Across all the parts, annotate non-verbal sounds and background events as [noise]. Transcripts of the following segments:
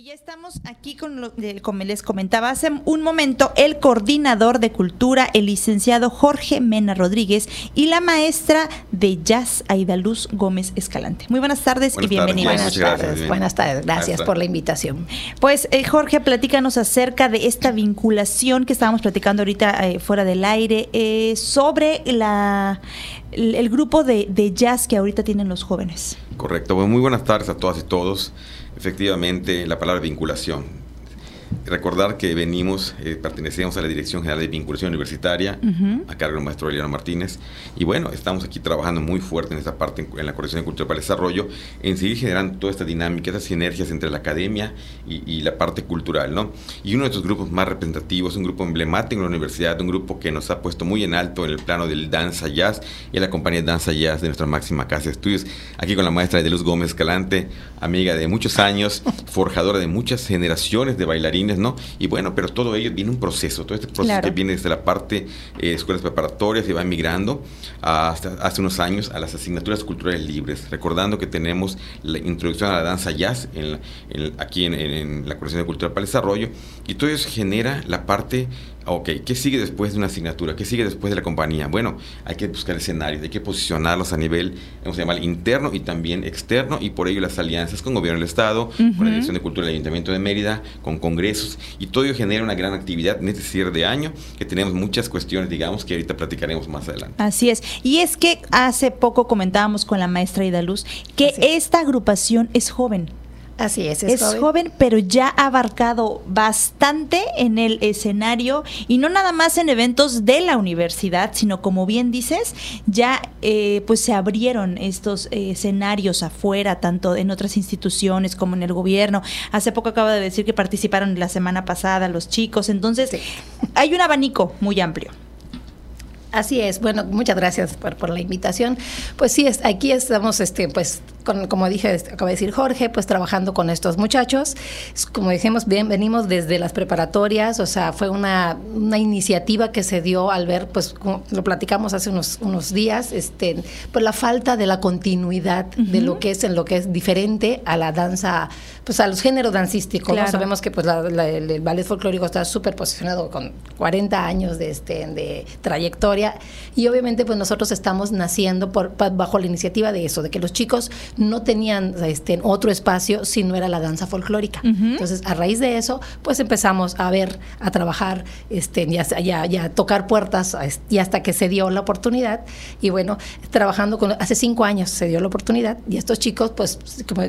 Ya estamos aquí con lo que como les comentaba hace un momento, el coordinador de cultura, el licenciado Jorge Mena Rodríguez y la maestra de jazz Aida Luz Gómez Escalante. Muy buenas tardes y bienvenidos. Buenas tardes, buenas tardes, gracias por la invitación. Pues eh, Jorge, platícanos acerca de esta vinculación que estábamos platicando ahorita eh, fuera del aire eh, sobre la el, grupo de, de jazz que ahorita tienen los jóvenes. Correcto, bueno, muy buenas tardes a todas y todos. Efectivamente, la palabra vinculación recordar que venimos, eh, pertenecemos a la Dirección General de Vinculación Universitaria, a cargo del maestro Eliano Martínez, y bueno, estamos aquí trabajando muy fuerte en esta parte, en, la Coordinación de Cultura para el Desarrollo, en seguir generando toda esta dinámica, estas sinergias entre la academia y, la parte cultural, ¿no? Y uno de estos grupos más representativos, un grupo emblemático en la universidad, un grupo que nos ha puesto muy en alto en el plano del danza jazz y la compañía Danza Jazz de nuestra máxima casa de estudios, aquí con la maestra de Luz Gómez Calante, amiga de muchos años, [laughs] forjadora de muchas generaciones de bailarines ¿no? Y bueno, pero todo ello viene un proceso, todo este proceso que viene desde la parte eh, escuelas preparatorias y va migrando hasta hace unos años a las asignaturas culturales libres, recordando que tenemos la introducción a la danza jazz en aquí en, en, la Colección de Cultura para el Desarrollo, y todo eso genera la parte ok, ¿qué sigue después de una asignatura? ¿Qué sigue después de la compañía? Bueno, hay que buscar escenarios, hay que posicionarlos a nivel, vamos a llamar, interno y también externo, y por ello las alianzas con Gobierno del Estado, con la Dirección de Cultura del Ayuntamiento de Mérida, con congresos, y todo ello genera una gran actividad en este cierre de año, que tenemos muchas cuestiones, digamos, que ahorita platicaremos más adelante. Así es. Y es que hace poco comentábamos con la maestra Ida Luz que esta agrupación es joven. Así es, es, joven. pero ya ha abarcado bastante en el escenario y no nada más en eventos de la universidad, sino como bien dices, ya eh, pues se abrieron estos eh, escenarios afuera, tanto en otras instituciones como en el gobierno. Hace poco acabo de decir que participaron la semana pasada los chicos, entonces hay un abanico muy amplio. Así es, bueno, muchas gracias por, por la invitación. Pues sí, es, aquí estamos, este, pues como dije, acaba de decir Jorge, pues trabajando con estos muchachos. Como dijimos, bien, venimos desde las preparatorias, o sea, fue una, una iniciativa que se dio al ver, pues lo platicamos hace unos, unos días, este, pues la falta de la continuidad de lo que es en lo que es diferente a la danza, pues a los géneros dancísticos. Sabemos que pues el, ballet folclórico está súper posicionado con 40 años de, este, de trayectoria y obviamente pues nosotros estamos naciendo por, bajo la iniciativa de eso, de que los chicos no tenían este, otro espacio si no era la danza folclórica. Entonces, a raíz de eso, pues empezamos a ver, a trabajar, este, ya, ya, ya tocar puertas y hasta que se dio la oportunidad. Y bueno, trabajando con, hace cinco años se dio la oportunidad y estos chicos, pues,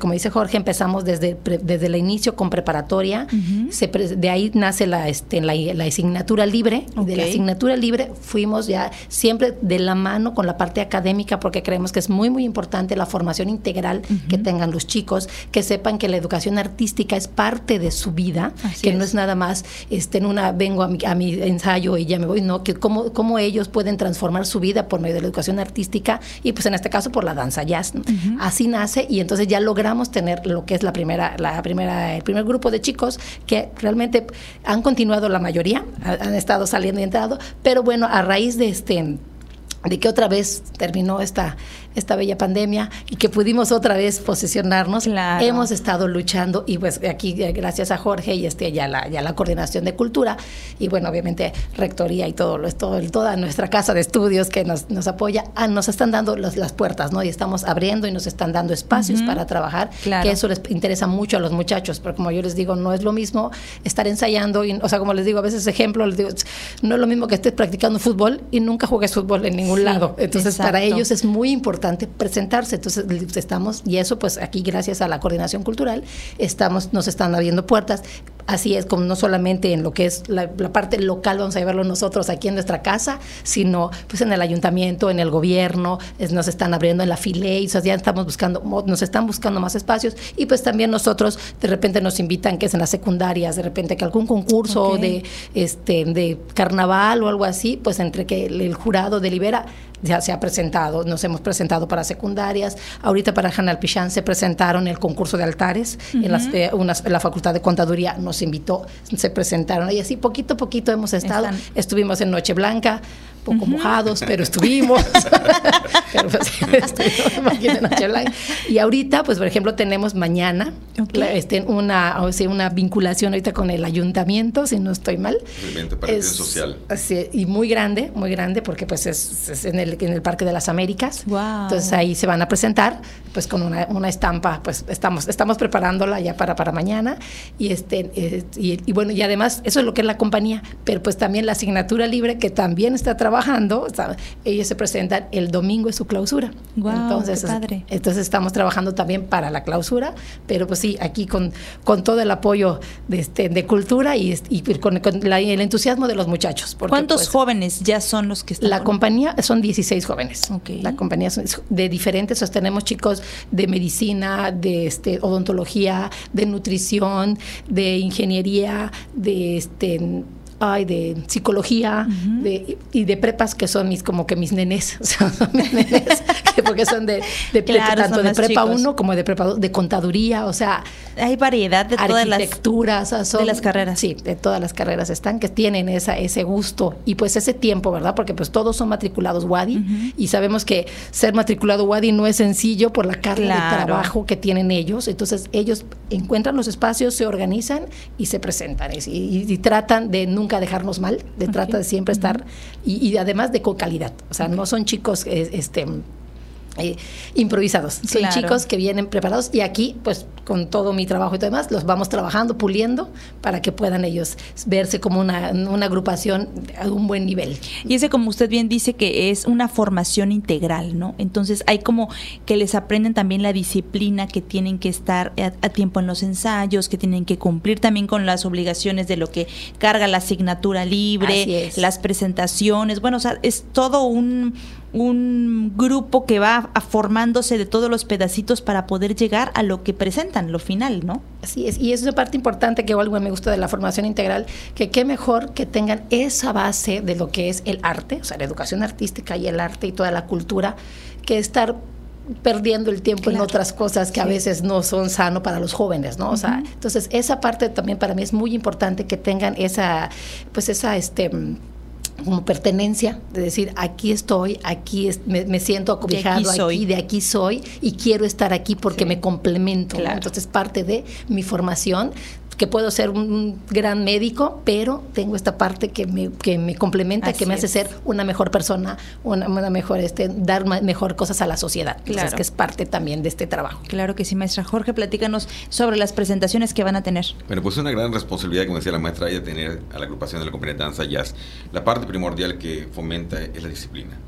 como, dice Jorge, empezamos desde, desde el inicio con preparatoria. de ahí nace la, este, la, la asignatura libre. Y de la asignatura libre fuimos ya siempre de la mano con la parte académica porque creemos que es muy, muy importante la formación integral que tengan los chicos, que sepan que la educación artística es parte de su vida, que no es. nada más este, en una vengo a mi, a mi ensayo y ya me voy, no, que cómo, cómo ellos pueden transformar su vida por medio de la educación artística y pues en este caso por la danza jazz. Así nace y entonces ya logramos tener lo que es la primera, la primera, el primer grupo de chicos que realmente han continuado la mayoría, han estado saliendo y entrando, pero bueno, a raíz de este de que otra vez terminó esta, esta bella pandemia y que pudimos otra vez posicionarnos. Hemos estado luchando y pues aquí eh, gracias a Jorge y este ya la, ya la coordinación de cultura y bueno, obviamente rectoría y todo, todo toda nuestra casa de estudios que nos, nos apoya, ah, nos están dando las, las puertas, ¿no? Y estamos abriendo y nos están dando espacios para trabajar, que eso les interesa mucho a los muchachos, pero como yo les digo, no es lo mismo estar ensayando, y, o sea, como les digo, a veces ejemplo, les digo, no es lo mismo que estés practicando fútbol y nunca juegues fútbol en ningún lado. Entonces, para ellos es muy importante presentarse. Entonces, estamos, y eso pues aquí gracias a la coordinación cultural, estamos, nos están abriendo puertas. Así es como no solamente en lo que es la, parte local, vamos a llevarlo nosotros aquí en nuestra casa, sino pues en el ayuntamiento, en el gobierno, nos están abriendo en la FILE, ya estamos buscando, nos están buscando más espacios y pues también nosotros de repente nos invitan que es en las secundarias, de repente que algún concurso de este de carnaval o algo así, pues entre que el jurado delibera ya se ha presentado, nos hemos presentado para secundarias, ahorita para Hanal Pichán se presentaron el concurso de altares, en, las, eh, la Facultad de Contaduría nos invitó, se presentaron. Y así poquito a poquito hemos estado, estuvimos en Noche Blanca, poco mojados, pero estuvimos. [laughs] pero pues, estuvimos y ahorita, pues por ejemplo, tenemos mañana este, una, o sea, una vinculación ahorita con el ayuntamiento, si no estoy mal. Es, social. y muy grande, muy grande, porque pues es, en, el, en el Parque de las Américas. Entonces ahí se van a presentar, pues con una, una estampa, pues estamos, estamos preparándola ya para, para mañana. Y, este, eh, y, bueno, y además, eso es lo que es la compañía, pero pues también la asignatura libre que también está trabajando, ellos se presentan el domingo en su clausura. entonces, padre. entonces estamos trabajando también para la clausura, pero pues sí, aquí con, con todo el apoyo de, este, de cultura y, y con, el entusiasmo de los muchachos. ¿Cuántos pues, jóvenes ya son los que están? La compañía son 16 jóvenes. La compañía son de diferentes, tenemos chicos de medicina, de este, odontología, de nutrición, de ingeniería, de este ay, de psicología de, y de prepas que son mis como que mis nenes, [laughs] o sea, son [laughs] mis nenes, porque son de, de tanto de prepa 1 como de prepa 2, de contaduría, o sea, hay variedad de todas las arquitecturas, de las carreras. Sí, de todas las carreras están que tienen esa ese gusto y pues ese tiempo, ¿verdad? Porque pues todos son matriculados WADI y sabemos que ser matriculado WADI no es sencillo por la carga de trabajo que tienen ellos, entonces ellos encuentran los espacios, se organizan y se presentan y, tratan de nunca dejarnos mal, de trata de siempre estar y, además de con calidad, o sea, no son chicos eh, este eh, improvisados. Son chicos que vienen preparados y aquí, pues con todo mi trabajo y todo demás, los vamos trabajando, puliendo para que puedan ellos verse como una, una agrupación a un buen nivel. Y ese, como usted bien dice, que es una formación integral, ¿no? Entonces hay como que les aprenden también la disciplina, que tienen que estar a, tiempo en los ensayos, que tienen que cumplir también con las obligaciones de lo que carga la asignatura libre, las presentaciones. Bueno, o sea, es todo un un grupo que va formándose de todos los pedacitos para poder llegar a lo que presentan, lo final, ¿no? Así es, y es una parte importante que algo me gusta de la formación integral, que qué mejor que tengan esa base de lo que es el arte, o sea, la educación artística y el arte y toda la cultura, que estar perdiendo el tiempo en otras cosas que a veces no son sano para los jóvenes, ¿no? O sea, entonces esa parte también para mí es muy importante que tengan esa, pues esa, este como pertenencia, de decir, aquí estoy, aquí me, siento acobijado, aquí, de aquí soy y quiero estar aquí porque me complemento. Entonces, parte de mi formación que puedo ser un gran médico, pero tengo esta parte que me, que me complementa, que me hace ser una mejor persona, una, mejor, este, dar mejor cosas a la sociedad. Claro. que es parte también de este trabajo. Claro que sí, maestra. Jorge, platícanos sobre las presentaciones que van a tener. Bueno, pues es una gran responsabilidad, como decía la maestra, ella tener a la agrupación de la compañía de danza jazz. La parte primordial que fomenta es la disciplina.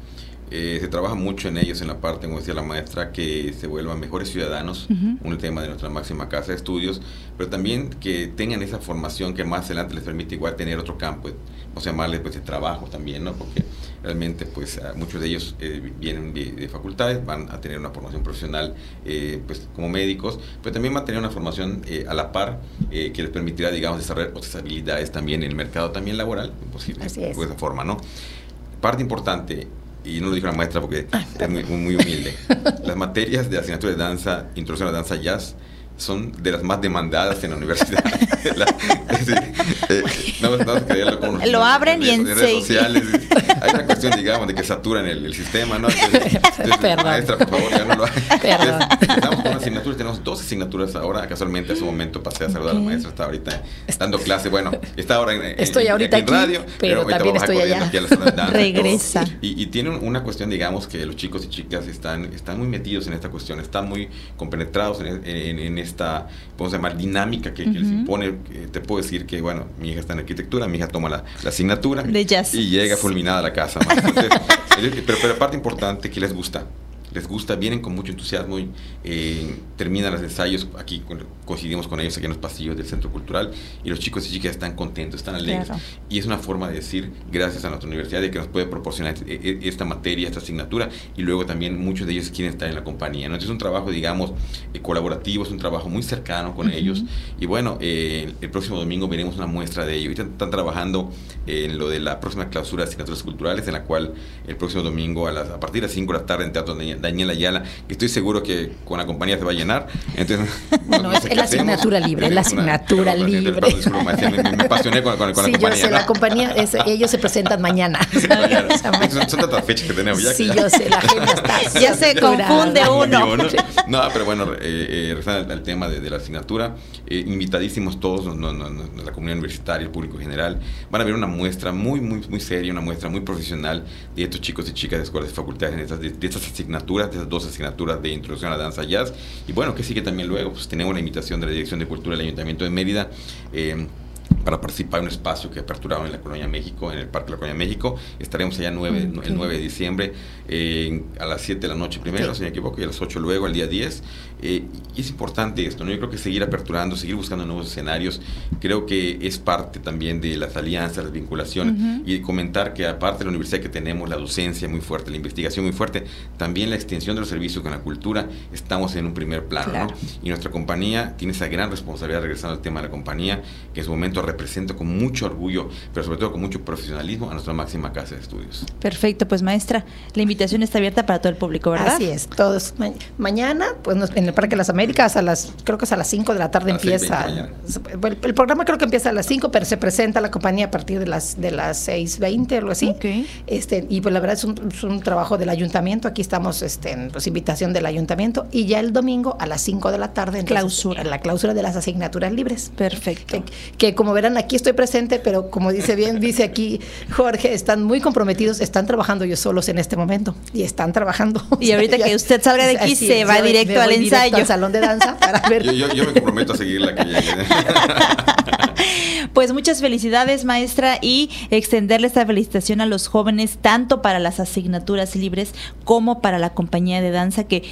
Eh, se trabaja mucho en ellos en la parte, como decía la maestra, que se vuelvan mejores ciudadanos, un tema de nuestra máxima casa de estudios, pero también que tengan esa formación que más adelante les permite igual tener otro campo, o sea, llamarle pues de trabajo también, ¿no? Porque realmente pues muchos de ellos eh, vienen de, facultades, van a tener una formación profesional eh, pues como médicos, pero también van a tener una formación a la par que les permitirá, digamos, desarrollar otras habilidades también en el mercado también laboral, posible, de esa forma, ¿no? Parte importante, y no lo dijo la maestra porque es muy, muy humilde. [laughs] Las materias de asignatura de danza, introducción a la danza jazz, son de las más demandadas en la universidad. [laughs] Eh, lo abren y en redes sociales. Hay una cuestión, digamos, de que saturan el, sistema, ¿no? [laughs] maestra, por favor, ya no lo [laughs] estamos con asignaturas, tenemos dos asignaturas ahora. Casualmente, en su momento pasé a saludar a la maestra, está ahorita dando clase. Bueno, está ahora en, estoy ahorita en radio, pero, también estoy allá. Regresa. Y, y, tienen una cuestión, digamos, que los chicos y chicas están, están muy metidos en esta cuestión, están muy compenetrados en, en, en esta, podemos llamar, dinámica que, les impone. te puedo decir que, bueno, mi hija está en arquitectura, mi hija toma la, asignatura y llega fulminada a la casa. [laughs] pero, pero parte importante que les gusta les gusta, vienen con mucho entusiasmo y eh, terminan los ensayos, aquí coincidimos con ellos aquí en los pasillos del Centro Cultural y los chicos y chicas están contentos, están alegres. Y es una forma de decir gracias a nuestra universidad de que nos puede proporcionar e, e, esta materia, esta asignatura y luego también muchos de ellos quieren estar en la compañía. Entonces es un trabajo, digamos, eh, colaborativo, es un trabajo muy cercano con ellos y bueno, eh, el próximo domingo veremos una muestra de ello. Están, están trabajando en lo de la próxima clausura de asignaturas culturales en la cual el próximo domingo a, las, a partir de las 5 de la tarde en Teatro Daniela Ayala, que estoy seguro que con la compañía se va a llenar. Entonces, [laughs] no, es la asignatura libre, la asignatura libre. Me, apasioné con, con, sí, la compañía. Yo sé, la compañía, ellos se presentan mañana. [laughs] son, son, tantas fechas que tenemos ya. Sí, ya. yo sé, la agenda está. [laughs] Ya se confunde uno. No, pero bueno, eh, eh, al, al, tema de, de, la asignatura, eh, invitadísimos todos, no, no, no, la comunidad universitaria, el público general, van a ver una muestra muy, muy, muy seria, una muestra muy profesional de estos chicos y chicas de escuelas de facultades, de estas, de, de estas asignaturas, de esas dos asignaturas de introducción a la danza jazz. Y bueno, que sigue también luego, pues tenemos la invitación de la Dirección de Cultura del Ayuntamiento de Mérida. Eh, para participar en un espacio que aperturaron en la Colonia México, en el Parque de la Colonia México. Estaremos allá 9, okay. el 9 de diciembre eh, a las 7 de la noche primero, sí. si me equivoco, y a las 8 luego, al día 10. Eh, y es importante esto, ¿no? Yo creo que seguir aperturando, seguir buscando nuevos escenarios, creo que es parte también de las alianzas, las vinculaciones, uh -huh. y comentar que aparte de la universidad que tenemos, la docencia muy fuerte, la investigación muy fuerte, también la extensión de los servicios con la cultura, estamos en un primer plano, claro. ¿no? Y nuestra compañía tiene esa gran responsabilidad, regresando al tema de la compañía, que en su momento represento con mucho orgullo, pero sobre todo con mucho profesionalismo a nuestra máxima casa de estudios. Perfecto, pues maestra, la invitación está abierta para todo el público, ¿verdad? Así es, todos. Ma mañana, pues en el Parque de las Américas, a las, creo que es a las 5 de la tarde empieza. El, el, programa creo que empieza a las 5, pero se presenta la compañía a partir de las de las 6.20 o algo así. Okay. Este, y pues la verdad es un, es un, trabajo del ayuntamiento, aquí estamos este, en pues, invitación del ayuntamiento, y ya el domingo a las 5 de la tarde. Entonces, clausura. La clausura de las asignaturas libres. Perfecto. Que, que como verán aquí estoy presente, pero como dice bien, dice aquí Jorge, están muy comprometidos, están trabajando ellos solos en este momento y están trabajando. Y ahorita [laughs] que usted salga de aquí, se va directo al ensayo. Directo al salón de danza para ver. Yo, yo, yo me comprometo a seguirla que llegue. [laughs] Pues muchas felicidades, maestra, y extenderle esta felicitación a los jóvenes, tanto para las asignaturas libres como para la compañía de danza, que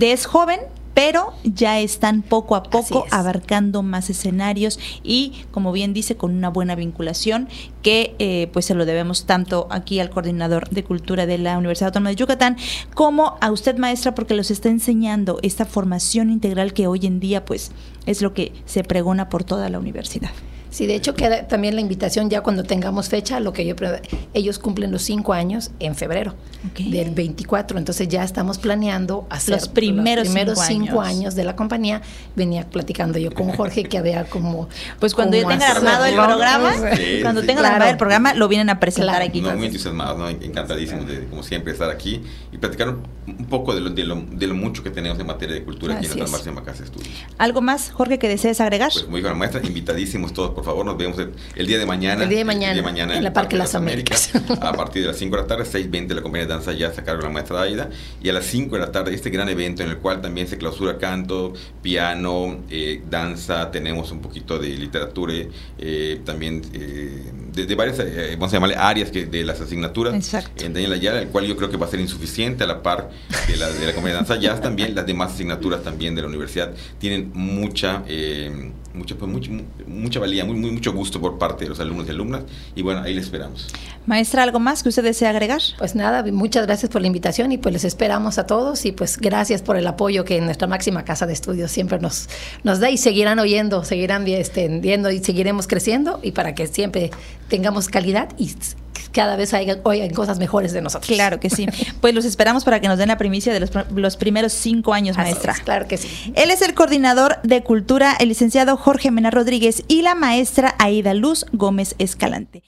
es joven, pero ya están poco a poco abarcando más escenarios y, como bien dice, con una buena vinculación que eh, pues se lo debemos tanto aquí al coordinador de cultura de la Universidad Autónoma de Yucatán como a usted, maestra, porque los está enseñando esta formación integral que hoy en día pues es lo que se pregona por toda la universidad. Sí, de hecho queda también la invitación ya cuando tengamos fecha, lo que yo ellos cumplen los cinco años en febrero okay. del 24, entonces ya estamos planeando hacer los primeros, los primeros cinco, cinco años. años. de la compañía. Venía platicando yo con Jorge que había como pues cuando ya tengan armado el programa, sí, cuando sí, claro. armado el programa lo vienen a presentar claro. aquí. No, muy entusiasmados, ¿no? encantadísimos de como siempre estar aquí y platicar un poco de lo, de lo, de lo mucho que tenemos en materia de cultura Así aquí en casa de estudios. ¿Algo más, Jorge, que desees agregar? Pues dijo la maestra, invitadísimos todos, por favor, nos vemos el, el día de mañana. El día de mañana, el día de mañana en, en la Parque de las Américas. Américas [laughs] a partir de las 5 de la tarde, 6.20 la compañía de danza ya a cargo de la maestra Aida. Y a las 5 de la tarde, este gran evento en el cual también se clausura canto, piano, eh, danza, tenemos un poquito de literatura, eh, también eh, de, de, varias, vamos a llamarle áreas que, de las asignaturas. Exacto. En Daniel Ayala, el cual yo creo que va a ser insuficiente a la par de la, de la compañía de danza. Ya también las demás asignaturas también de la universidad tienen mucha mucha, pues, mucho, mucha valía, muy, muy, mucho gusto por parte de los alumnos y alumnas. Y bueno, ahí le esperamos. Maestra, ¿algo más que usted desee agregar? Pues nada, muchas gracias por la invitación y pues les esperamos a todos y pues gracias por el apoyo que nuestra máxima casa de estudios siempre nos, nos da y seguirán oyendo, seguirán este, viendo y seguiremos creciendo y para que siempre tengamos calidad y cada vez oigan cosas mejores de nosotros. Claro que sí. Pues los esperamos para que nos den la primicia de los, los primeros cinco años, Así maestra. Es, claro que sí. Él es el coordinador de cultura, el licenciado Jorge Mena Rodríguez y la maestra Aida Luz Gómez Escalante.